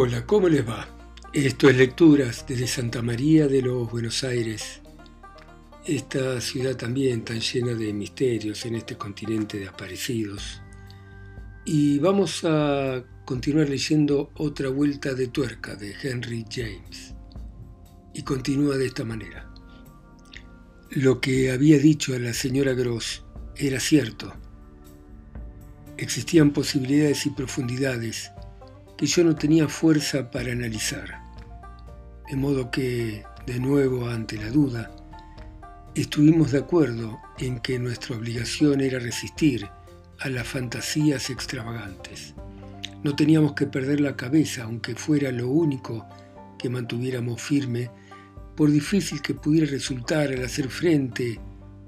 Hola, ¿cómo les va? Esto es Lecturas desde Santa María de los Buenos Aires, esta ciudad también tan llena de misterios en este continente de aparecidos. Y vamos a continuar leyendo Otra Vuelta de Tuerca de Henry James. Y continúa de esta manera. Lo que había dicho a la señora Gross era cierto. Existían posibilidades y profundidades que yo no tenía fuerza para analizar. De modo que, de nuevo ante la duda, estuvimos de acuerdo en que nuestra obligación era resistir a las fantasías extravagantes. No teníamos que perder la cabeza, aunque fuera lo único que mantuviéramos firme, por difícil que pudiera resultar al hacer frente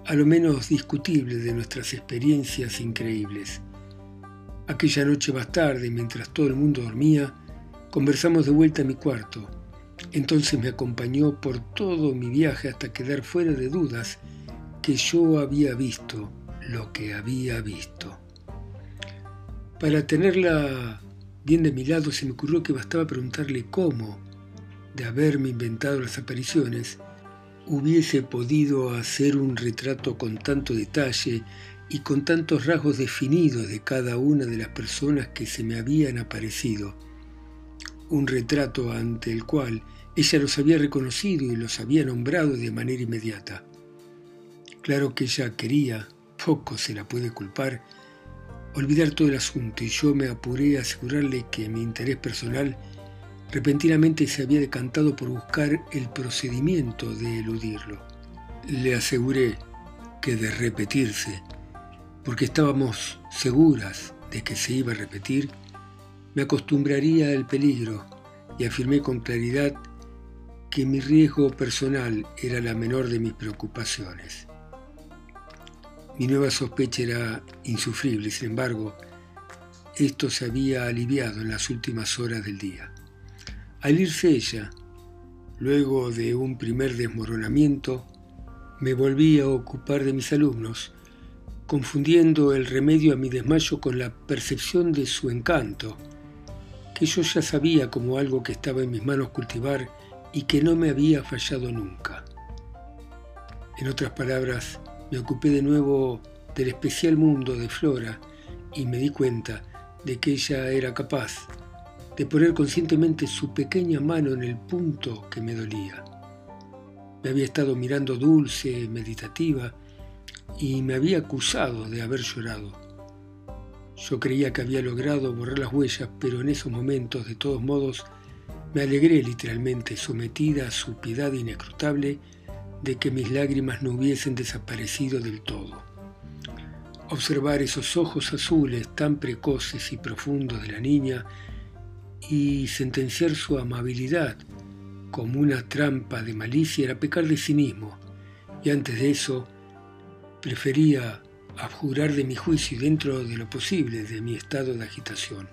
a lo menos discutible de nuestras experiencias increíbles. Aquella noche más tarde, mientras todo el mundo dormía, conversamos de vuelta a mi cuarto. Entonces me acompañó por todo mi viaje hasta quedar fuera de dudas que yo había visto lo que había visto. Para tenerla bien de mi lado se me ocurrió que bastaba preguntarle cómo, de haberme inventado las apariciones, hubiese podido hacer un retrato con tanto detalle y con tantos rasgos definidos de cada una de las personas que se me habían aparecido. Un retrato ante el cual ella los había reconocido y los había nombrado de manera inmediata. Claro que ella quería, poco se la puede culpar, olvidar todo el asunto y yo me apuré a asegurarle que mi interés personal repentinamente se había decantado por buscar el procedimiento de eludirlo. Le aseguré que de repetirse porque estábamos seguras de que se iba a repetir, me acostumbraría al peligro y afirmé con claridad que mi riesgo personal era la menor de mis preocupaciones. Mi nueva sospecha era insufrible, sin embargo, esto se había aliviado en las últimas horas del día. Al irse ella, luego de un primer desmoronamiento, me volví a ocupar de mis alumnos confundiendo el remedio a mi desmayo con la percepción de su encanto, que yo ya sabía como algo que estaba en mis manos cultivar y que no me había fallado nunca. En otras palabras, me ocupé de nuevo del especial mundo de Flora y me di cuenta de que ella era capaz de poner conscientemente su pequeña mano en el punto que me dolía. Me había estado mirando dulce, meditativa, y me había acusado de haber llorado. Yo creía que había logrado borrar las huellas, pero en esos momentos, de todos modos, me alegré literalmente, sometida a su piedad inescrutable, de que mis lágrimas no hubiesen desaparecido del todo. Observar esos ojos azules tan precoces y profundos de la niña y sentenciar su amabilidad como una trampa de malicia era pecar de cinismo, y antes de eso, Prefería abjurar de mi juicio y dentro de lo posible de mi estado de agitación.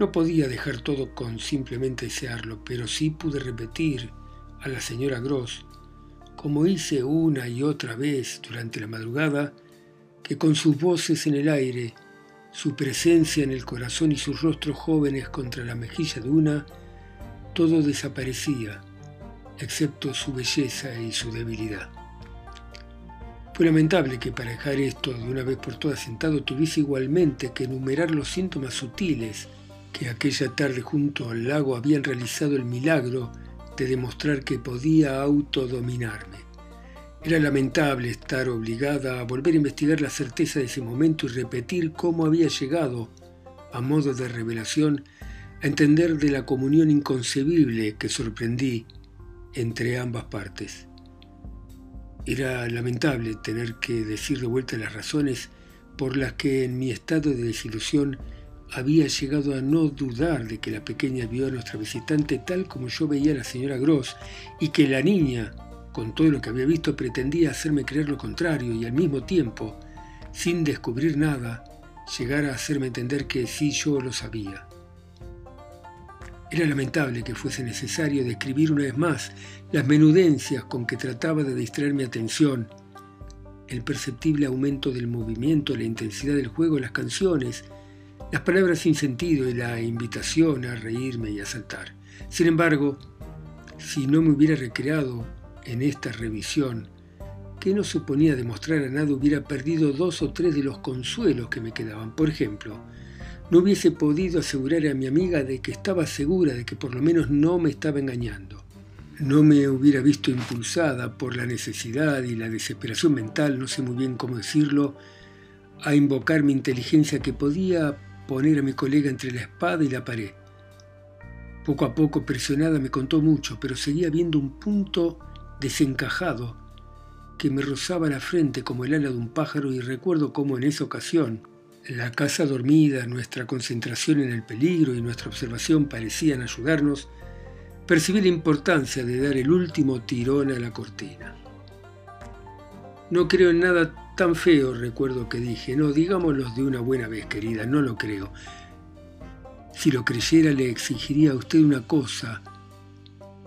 No podía dejar todo con simplemente desearlo, pero sí pude repetir a la señora Gross, como hice una y otra vez durante la madrugada, que con sus voces en el aire, su presencia en el corazón y sus rostros jóvenes contra la mejilla de una, todo desaparecía, excepto su belleza y su debilidad. Fue lamentable que para dejar esto de una vez por todas sentado tuviese igualmente que enumerar los síntomas sutiles que aquella tarde junto al lago habían realizado el milagro de demostrar que podía autodominarme. Era lamentable estar obligada a volver a investigar la certeza de ese momento y repetir cómo había llegado, a modo de revelación, a entender de la comunión inconcebible que sorprendí entre ambas partes. Era lamentable tener que decir de vuelta las razones por las que en mi estado de desilusión había llegado a no dudar de que la pequeña vio a nuestra visitante tal como yo veía a la señora Gross y que la niña, con todo lo que había visto, pretendía hacerme creer lo contrario y al mismo tiempo, sin descubrir nada, llegar a hacerme entender que sí yo lo sabía. Era lamentable que fuese necesario describir una vez más las menudencias con que trataba de distraer mi atención, el perceptible aumento del movimiento, la intensidad del juego, las canciones, las palabras sin sentido y la invitación a reírme y a saltar. Sin embargo, si no me hubiera recreado en esta revisión, que no suponía demostrar a nada, hubiera perdido dos o tres de los consuelos que me quedaban. Por ejemplo, no hubiese podido asegurar a mi amiga de que estaba segura de que por lo menos no me estaba engañando. No me hubiera visto impulsada por la necesidad y la desesperación mental, no sé muy bien cómo decirlo, a invocar mi inteligencia que podía poner a mi colega entre la espada y la pared. Poco a poco, presionada, me contó mucho, pero seguía viendo un punto desencajado que me rozaba la frente como el ala de un pájaro y recuerdo cómo en esa ocasión la casa dormida, nuestra concentración en el peligro y nuestra observación parecían ayudarnos, percibí la importancia de dar el último tirón a la cortina. No creo en nada tan feo, recuerdo que dije. No, digámoslo de una buena vez, querida, no lo creo. Si lo creyera le exigiría a usted una cosa,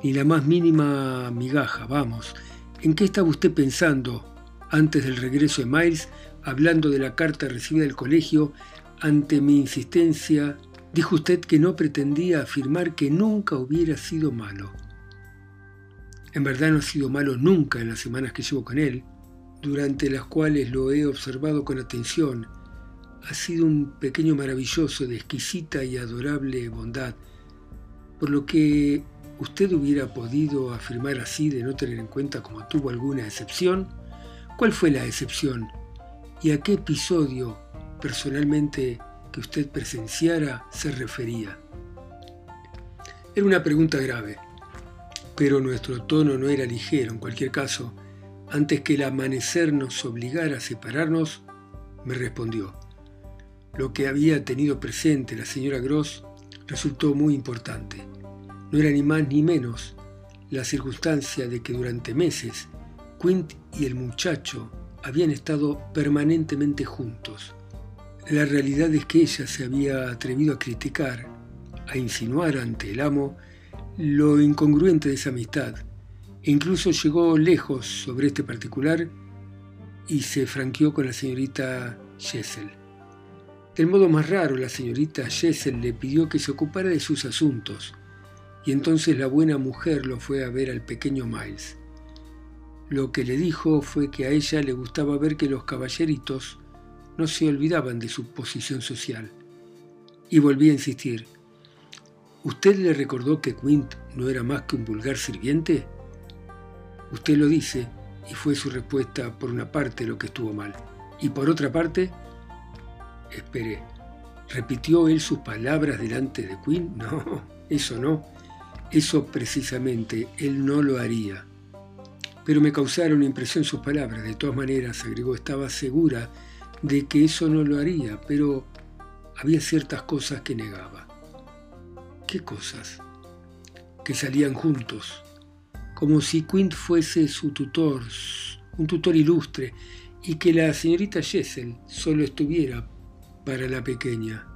ni la más mínima migaja, vamos. ¿En qué estaba usted pensando antes del regreso de Miles, hablando de la carta recibida del colegio, ante mi insistencia, dijo usted que no pretendía afirmar que nunca hubiera sido malo. En verdad no ha sido malo nunca en las semanas que llevo con él, durante las cuales lo he observado con atención, ha sido un pequeño maravilloso de exquisita y adorable bondad, por lo que usted hubiera podido afirmar así de no tener en cuenta como tuvo alguna excepción. ¿Cuál fue la excepción? ¿Y a qué episodio personalmente que usted presenciara se refería? Era una pregunta grave, pero nuestro tono no era ligero. En cualquier caso, antes que el amanecer nos obligara a separarnos, me respondió. Lo que había tenido presente la señora Gross resultó muy importante. No era ni más ni menos la circunstancia de que durante meses Quint y el muchacho habían estado permanentemente juntos. La realidad es que ella se había atrevido a criticar, a insinuar ante el amo lo incongruente de esa amistad incluso llegó lejos sobre este particular y se franqueó con la señorita Jessel. Del modo más raro, la señorita Jessel le pidió que se ocupara de sus asuntos, y entonces la buena mujer lo fue a ver al pequeño Miles. Lo que le dijo fue que a ella le gustaba ver que los caballeritos no se olvidaban de su posición social. Y volví a insistir. ¿Usted le recordó que Quint no era más que un vulgar sirviente? Usted lo dice y fue su respuesta por una parte lo que estuvo mal. Y por otra parte, espere, ¿repitió él sus palabras delante de Quinn? No, eso no. Eso precisamente él no lo haría. Pero me causaron impresión sus palabras. De todas maneras, agregó, estaba segura de que eso no lo haría, pero había ciertas cosas que negaba. ¿Qué cosas? Que salían juntos, como si Quint fuese su tutor, un tutor ilustre, y que la señorita Jessel solo estuviera para la pequeña.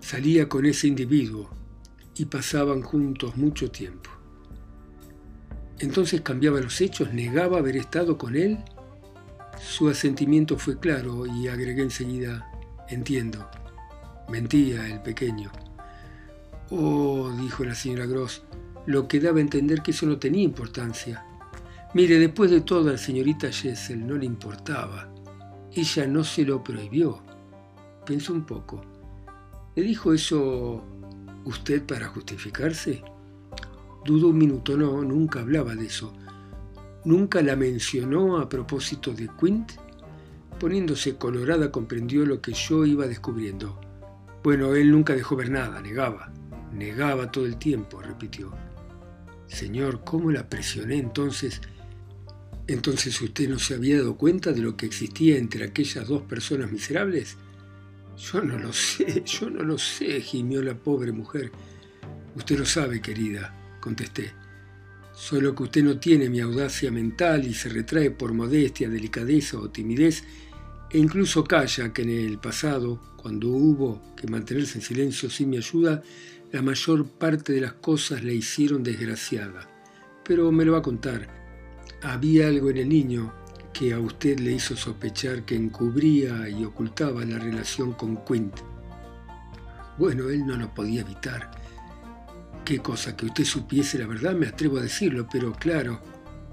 Salía con ese individuo y pasaban juntos mucho tiempo. Entonces cambiaba los hechos, negaba haber estado con él. Su asentimiento fue claro y agregué enseguida, entiendo. Mentía el pequeño. Oh, dijo la señora Gross, lo que daba a entender que eso no tenía importancia. Mire, después de todo a la señorita Jessel no le importaba. Ella no se lo prohibió. Pensó un poco. ¿Le dijo eso usted para justificarse? Dudó un minuto, no, nunca hablaba de eso. ¿Nunca la mencionó a propósito de Quint? Poniéndose colorada comprendió lo que yo iba descubriendo. Bueno, él nunca dejó ver nada, negaba. Negaba todo el tiempo, repitió. Señor, ¿cómo la presioné entonces? Entonces usted no se había dado cuenta de lo que existía entre aquellas dos personas miserables. Yo no lo sé, yo no lo sé, gimió la pobre mujer. Usted lo sabe, querida, contesté. Solo que usted no tiene mi audacia mental y se retrae por modestia, delicadeza o timidez, e incluso calla que en el pasado, cuando hubo que mantenerse en silencio sin mi ayuda, la mayor parte de las cosas le hicieron desgraciada, pero me lo va a contar. Había algo en el niño que a usted le hizo sospechar que encubría y ocultaba la relación con Quint. Bueno, él no lo podía evitar. Qué cosa, que usted supiese la verdad, me atrevo a decirlo, pero claro,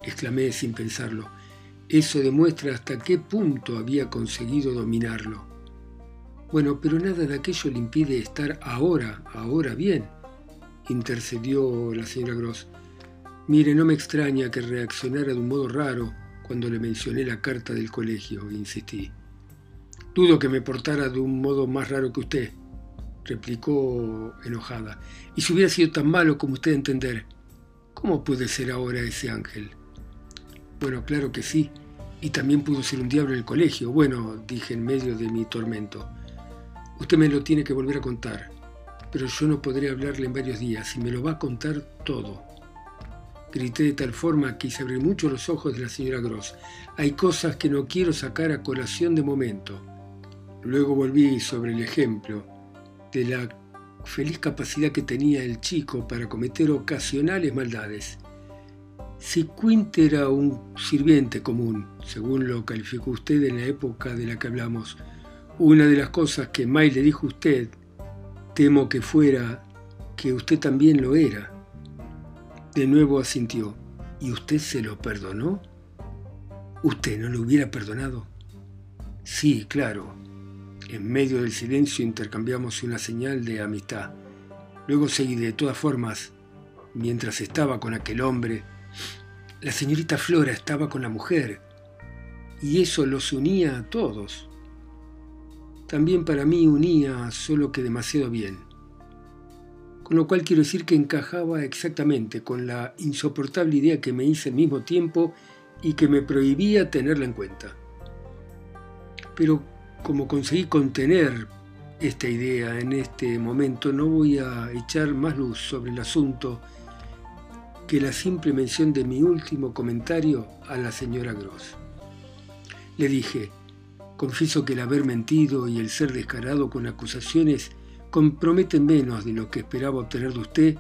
exclamé sin pensarlo, eso demuestra hasta qué punto había conseguido dominarlo. Bueno, pero nada de aquello le impide estar ahora, ahora bien, intercedió la señora Gross. Mire, no me extraña que reaccionara de un modo raro cuando le mencioné la carta del colegio, insistí. Dudo que me portara de un modo más raro que usted, replicó enojada. Y si hubiera sido tan malo como usted entender, ¿cómo puede ser ahora ese ángel? Bueno, claro que sí, y también pudo ser un diablo en el colegio. Bueno, dije en medio de mi tormento. Usted me lo tiene que volver a contar, pero yo no podré hablarle en varios días y me lo va a contar todo. Grité de tal forma que hice abrir mucho los ojos de la señora Gross. Hay cosas que no quiero sacar a colación de momento. Luego volví sobre el ejemplo de la feliz capacidad que tenía el chico para cometer ocasionales maldades. Si Quint era un sirviente común, según lo calificó usted en la época de la que hablamos, una de las cosas que May le dijo a usted, temo que fuera que usted también lo era. De nuevo asintió. ¿Y usted se lo perdonó? ¿Usted no lo hubiera perdonado? Sí, claro. En medio del silencio intercambiamos una señal de amistad. Luego seguí de todas formas, mientras estaba con aquel hombre, la señorita Flora estaba con la mujer, y eso los unía a todos también para mí unía, solo que demasiado bien. Con lo cual quiero decir que encajaba exactamente con la insoportable idea que me hice al mismo tiempo y que me prohibía tenerla en cuenta. Pero como conseguí contener esta idea en este momento, no voy a echar más luz sobre el asunto que la simple mención de mi último comentario a la señora Gross. Le dije, Confieso que el haber mentido y el ser descarado con acusaciones comprometen menos de lo que esperaba obtener de usted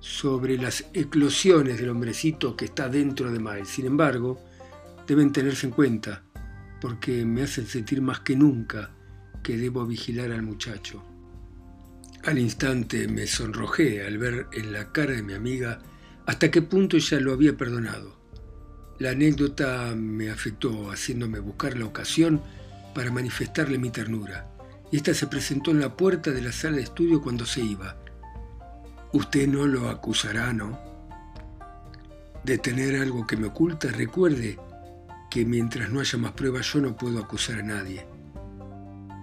sobre las eclosiones del hombrecito que está dentro de Miles. Sin embargo, deben tenerse en cuenta, porque me hacen sentir más que nunca que debo vigilar al muchacho. Al instante me sonrojé al ver en la cara de mi amiga hasta qué punto ella lo había perdonado. La anécdota me afectó, haciéndome buscar la ocasión para manifestarle mi ternura, y ésta se presentó en la puerta de la sala de estudio cuando se iba. Usted no lo acusará, ¿no? De tener algo que me oculta, recuerde que mientras no haya más pruebas yo no puedo acusar a nadie.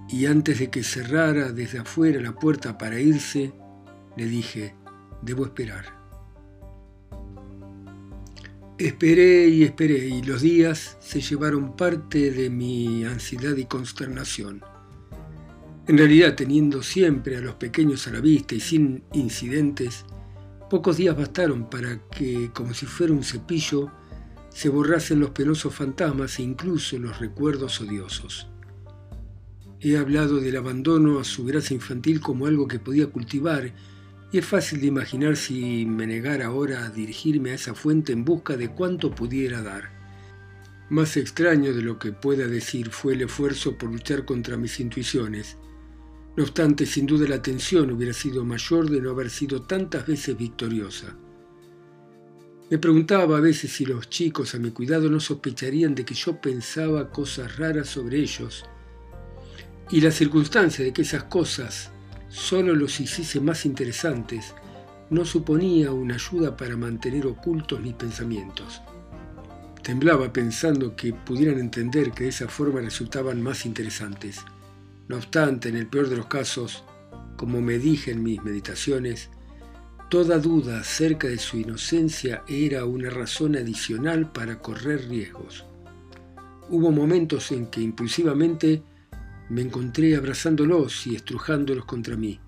Y antes de que cerrara desde afuera la puerta para irse, le dije, debo esperar. Esperé y esperé y los días se llevaron parte de mi ansiedad y consternación. En realidad, teniendo siempre a los pequeños a la vista y sin incidentes, pocos días bastaron para que, como si fuera un cepillo, se borrasen los penosos fantasmas e incluso los recuerdos odiosos. He hablado del abandono a su gracia infantil como algo que podía cultivar y es fácil de imaginar si me negara ahora a dirigirme a esa fuente en busca de cuánto pudiera dar. Más extraño de lo que pueda decir fue el esfuerzo por luchar contra mis intuiciones. No obstante, sin duda la tensión hubiera sido mayor de no haber sido tantas veces victoriosa. Me preguntaba a veces si los chicos a mi cuidado no sospecharían de que yo pensaba cosas raras sobre ellos, y la circunstancia de que esas cosas solo los hiciese más interesantes, no suponía una ayuda para mantener ocultos mis pensamientos. Temblaba pensando que pudieran entender que de esa forma resultaban más interesantes. No obstante, en el peor de los casos, como me dije en mis meditaciones, toda duda acerca de su inocencia era una razón adicional para correr riesgos. Hubo momentos en que impulsivamente me encontré abrazándolos y estrujándolos contra mí.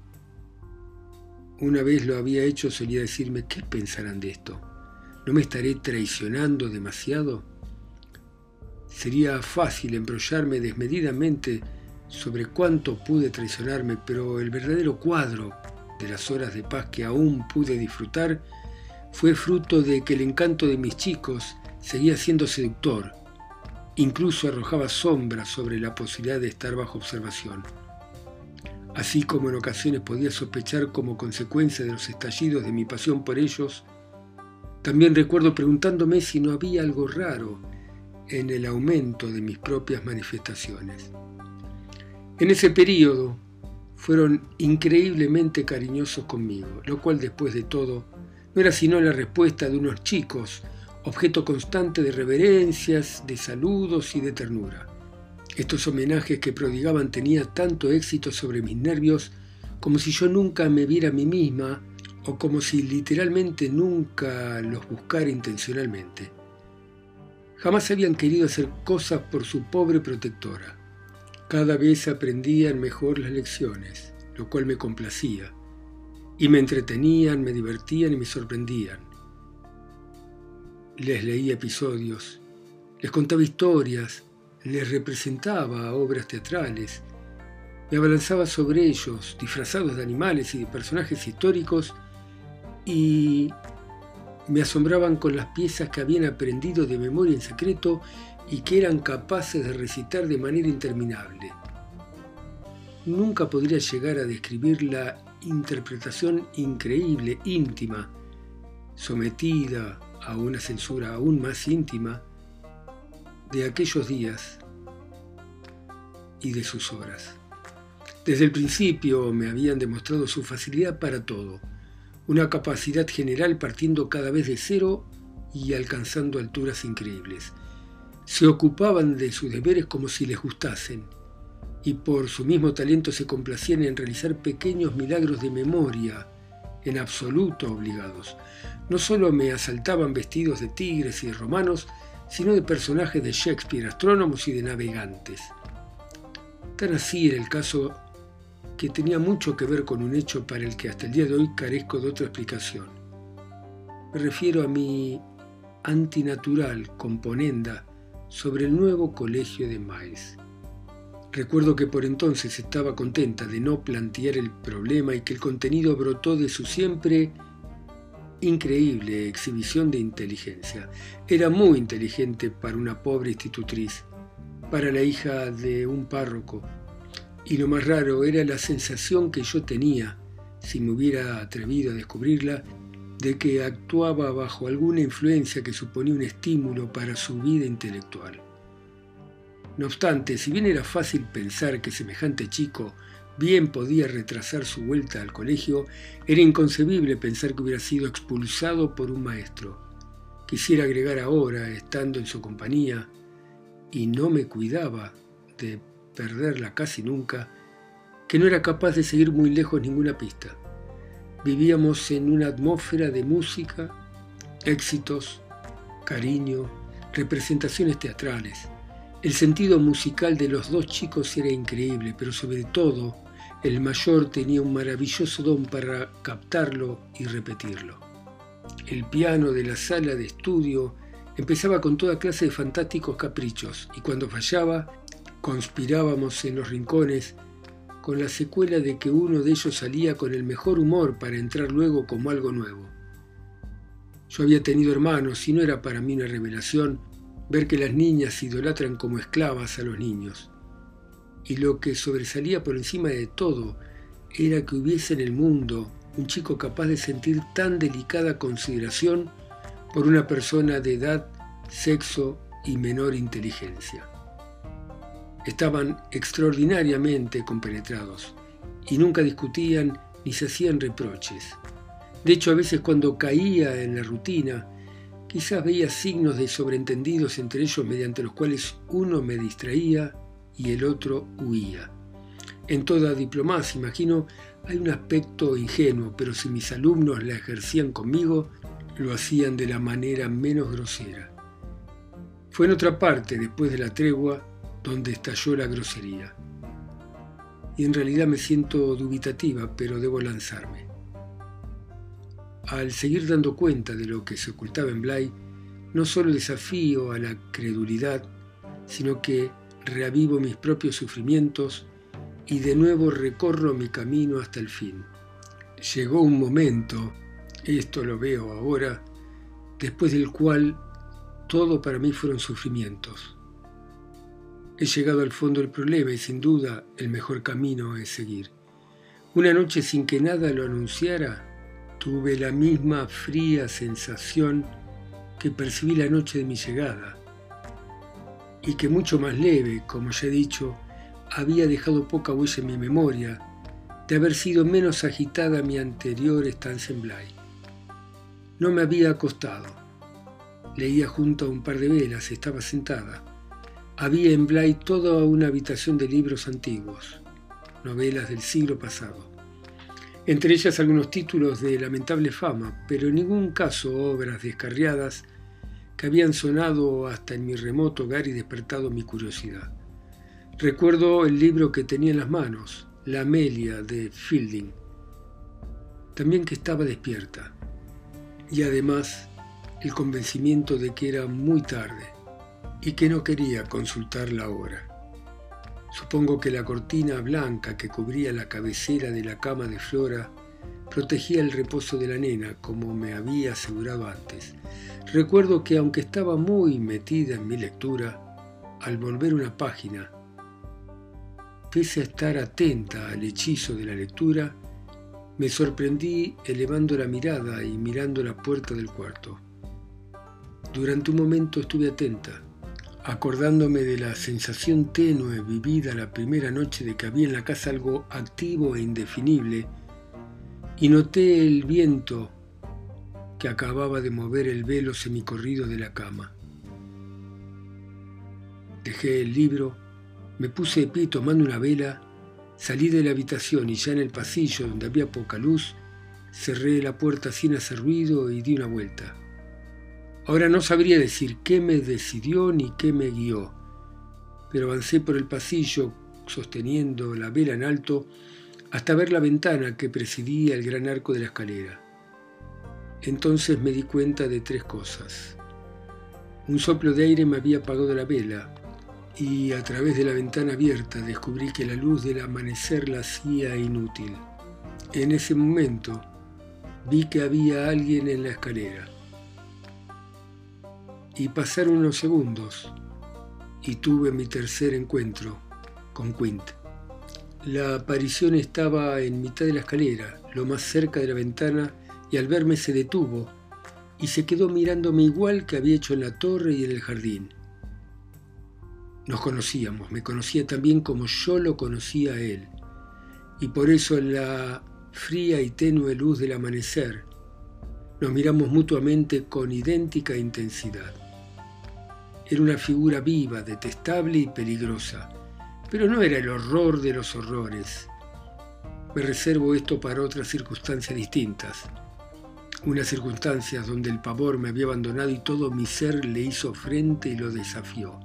Una vez lo había hecho, solía decirme, ¿qué pensarán de esto? ¿No me estaré traicionando demasiado? Sería fácil embrollarme desmedidamente sobre cuánto pude traicionarme, pero el verdadero cuadro de las horas de paz que aún pude disfrutar fue fruto de que el encanto de mis chicos seguía siendo seductor Incluso arrojaba sombras sobre la posibilidad de estar bajo observación. así como en ocasiones podía sospechar como consecuencia de los estallidos de mi pasión por ellos, también recuerdo preguntándome si no había algo raro en el aumento de mis propias manifestaciones. En ese periodo fueron increíblemente cariñosos conmigo, lo cual después de todo no era sino la respuesta de unos chicos, objeto constante de reverencias, de saludos y de ternura. Estos homenajes que prodigaban tenían tanto éxito sobre mis nervios como si yo nunca me viera a mí misma o como si literalmente nunca los buscara intencionalmente. Jamás habían querido hacer cosas por su pobre protectora. Cada vez aprendían mejor las lecciones, lo cual me complacía, y me entretenían, me divertían y me sorprendían. Les leía episodios, les contaba historias, les representaba obras teatrales, me abalanzaba sobre ellos, disfrazados de animales y de personajes históricos, y me asombraban con las piezas que habían aprendido de memoria en secreto y que eran capaces de recitar de manera interminable. Nunca podría llegar a describir la interpretación increíble, íntima, sometida a una censura aún más íntima, de aquellos días y de sus obras. Desde el principio me habían demostrado su facilidad para todo, una capacidad general partiendo cada vez de cero y alcanzando alturas increíbles. Se ocupaban de sus deberes como si les gustasen, y por su mismo talento se complacían en realizar pequeños milagros de memoria, en absoluto obligados. No solo me asaltaban vestidos de tigres y romanos, sino de personajes de Shakespeare, astrónomos y de navegantes. Tan así era el caso que tenía mucho que ver con un hecho para el que hasta el día de hoy carezco de otra explicación. Me refiero a mi antinatural componenda sobre el nuevo colegio de Miles. Recuerdo que por entonces estaba contenta de no plantear el problema y que el contenido brotó de su siempre increíble exhibición de inteligencia. Era muy inteligente para una pobre institutriz, para la hija de un párroco, y lo más raro era la sensación que yo tenía, si me hubiera atrevido a descubrirla, de que actuaba bajo alguna influencia que suponía un estímulo para su vida intelectual. No obstante, si bien era fácil pensar que semejante chico bien podía retrasar su vuelta al colegio, era inconcebible pensar que hubiera sido expulsado por un maestro. Quisiera agregar ahora, estando en su compañía, y no me cuidaba de perderla casi nunca, que no era capaz de seguir muy lejos ninguna pista. Vivíamos en una atmósfera de música, éxitos, cariño, representaciones teatrales. El sentido musical de los dos chicos era increíble, pero sobre todo el mayor tenía un maravilloso don para captarlo y repetirlo. El piano de la sala de estudio empezaba con toda clase de fantásticos caprichos y cuando fallaba Conspirábamos en los rincones con la secuela de que uno de ellos salía con el mejor humor para entrar luego como algo nuevo. Yo había tenido hermanos y no era para mí una revelación ver que las niñas idolatran como esclavas a los niños. Y lo que sobresalía por encima de todo era que hubiese en el mundo un chico capaz de sentir tan delicada consideración por una persona de edad, sexo y menor inteligencia. Estaban extraordinariamente compenetrados y nunca discutían ni se hacían reproches. De hecho, a veces cuando caía en la rutina, quizás veía signos de sobreentendidos entre ellos mediante los cuales uno me distraía y el otro huía. En toda diplomacia, imagino, hay un aspecto ingenuo, pero si mis alumnos la ejercían conmigo, lo hacían de la manera menos grosera. Fue en otra parte, después de la tregua, donde estalló la grosería. Y en realidad me siento dubitativa, pero debo lanzarme. Al seguir dando cuenta de lo que se ocultaba en Blay, no solo desafío a la credulidad, sino que reavivo mis propios sufrimientos y de nuevo recorro mi camino hasta el fin. Llegó un momento, esto lo veo ahora, después del cual todo para mí fueron sufrimientos. He llegado al fondo del problema y sin duda el mejor camino es seguir. Una noche sin que nada lo anunciara, tuve la misma fría sensación que percibí la noche de mi llegada, y que mucho más leve, como ya he dicho, había dejado poca huella en mi memoria de haber sido menos agitada mi anterior estancia en Bly. No me había acostado. Leía junto a un par de velas, estaba sentada. Había en Bly toda una habitación de libros antiguos, novelas del siglo pasado. Entre ellas algunos títulos de lamentable fama, pero en ningún caso obras descarriadas que habían sonado hasta en mi remoto hogar y despertado mi curiosidad. Recuerdo el libro que tenía en las manos, La Amelia de Fielding. También que estaba despierta. Y además el convencimiento de que era muy tarde y que no quería consultar la hora. Supongo que la cortina blanca que cubría la cabecera de la cama de Flora protegía el reposo de la nena, como me había asegurado antes. Recuerdo que aunque estaba muy metida en mi lectura, al volver una página, pese a estar atenta al hechizo de la lectura, me sorprendí elevando la mirada y mirando la puerta del cuarto. Durante un momento estuve atenta, acordándome de la sensación tenue vivida la primera noche de que había en la casa algo activo e indefinible, y noté el viento que acababa de mover el velo semicorrido de la cama. Dejé el libro, me puse de pie tomando una vela, salí de la habitación y ya en el pasillo donde había poca luz, cerré la puerta sin hacer ruido y di una vuelta. Ahora no sabría decir qué me decidió ni qué me guió, pero avancé por el pasillo sosteniendo la vela en alto hasta ver la ventana que presidía el gran arco de la escalera. Entonces me di cuenta de tres cosas. Un soplo de aire me había apagado la vela y a través de la ventana abierta descubrí que la luz del amanecer la hacía inútil. En ese momento vi que había alguien en la escalera y pasaron unos segundos y tuve mi tercer encuentro con Quint. La aparición estaba en mitad de la escalera, lo más cerca de la ventana, y al verme se detuvo y se quedó mirándome igual que había hecho en la torre y en el jardín. Nos conocíamos, me conocía también como yo lo conocía a él, y por eso en la fría y tenue luz del amanecer nos miramos mutuamente con idéntica intensidad. Era una figura viva, detestable y peligrosa, pero no era el horror de los horrores. Me reservo esto para otras circunstancias distintas, unas circunstancias donde el pavor me había abandonado y todo mi ser le hizo frente y lo desafió.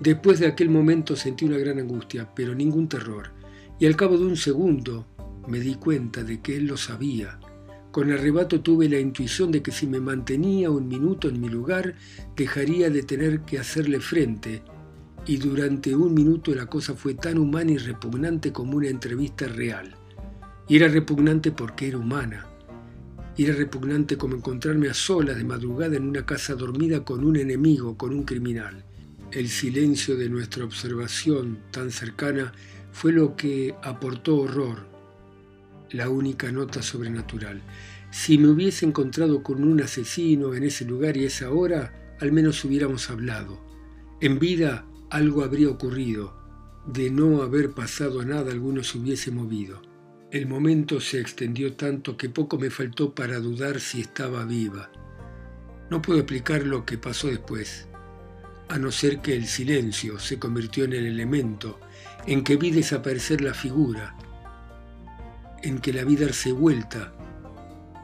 Después de aquel momento sentí una gran angustia, pero ningún terror, y al cabo de un segundo me di cuenta de que él lo sabía con arrebato tuve la intuición de que si me mantenía un minuto en mi lugar, dejaría de tener que hacerle frente, y durante un minuto la cosa fue tan humana y repugnante como una entrevista real. Y era repugnante porque era humana. Era repugnante como encontrarme a solas de madrugada en una casa dormida con un enemigo, con un criminal. El silencio de nuestra observación tan cercana fue lo que aportó horror, la única nota sobrenatural. Si me hubiese encontrado con un asesino en ese lugar y esa hora, al menos hubiéramos hablado. En vida algo habría ocurrido. De no haber pasado nada, alguno se hubiese movido. El momento se extendió tanto que poco me faltó para dudar si estaba viva. No puedo explicar lo que pasó después, a no ser que el silencio se convirtió en el elemento en que vi desaparecer la figura, en que la vida se vuelta,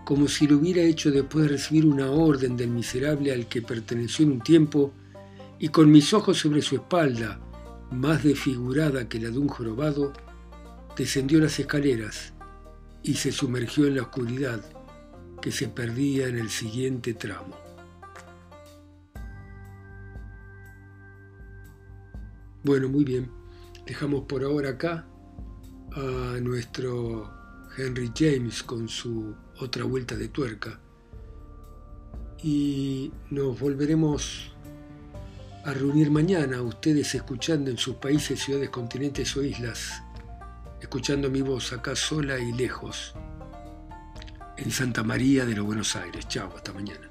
como si lo hubiera hecho después de recibir una orden del miserable al que perteneció en un tiempo, y con mis ojos sobre su espalda, más desfigurada que la de un jorobado, descendió las escaleras y se sumergió en la oscuridad que se perdía en el siguiente tramo. Bueno, muy bien. Dejamos por ahora acá a nuestro Henry James con su otra vuelta de tuerca. Y nos volveremos a reunir mañana, ustedes escuchando en sus países, ciudades, continentes o islas escuchando mi voz acá sola y lejos, en Santa María de los Buenos Aires. Chao, hasta mañana.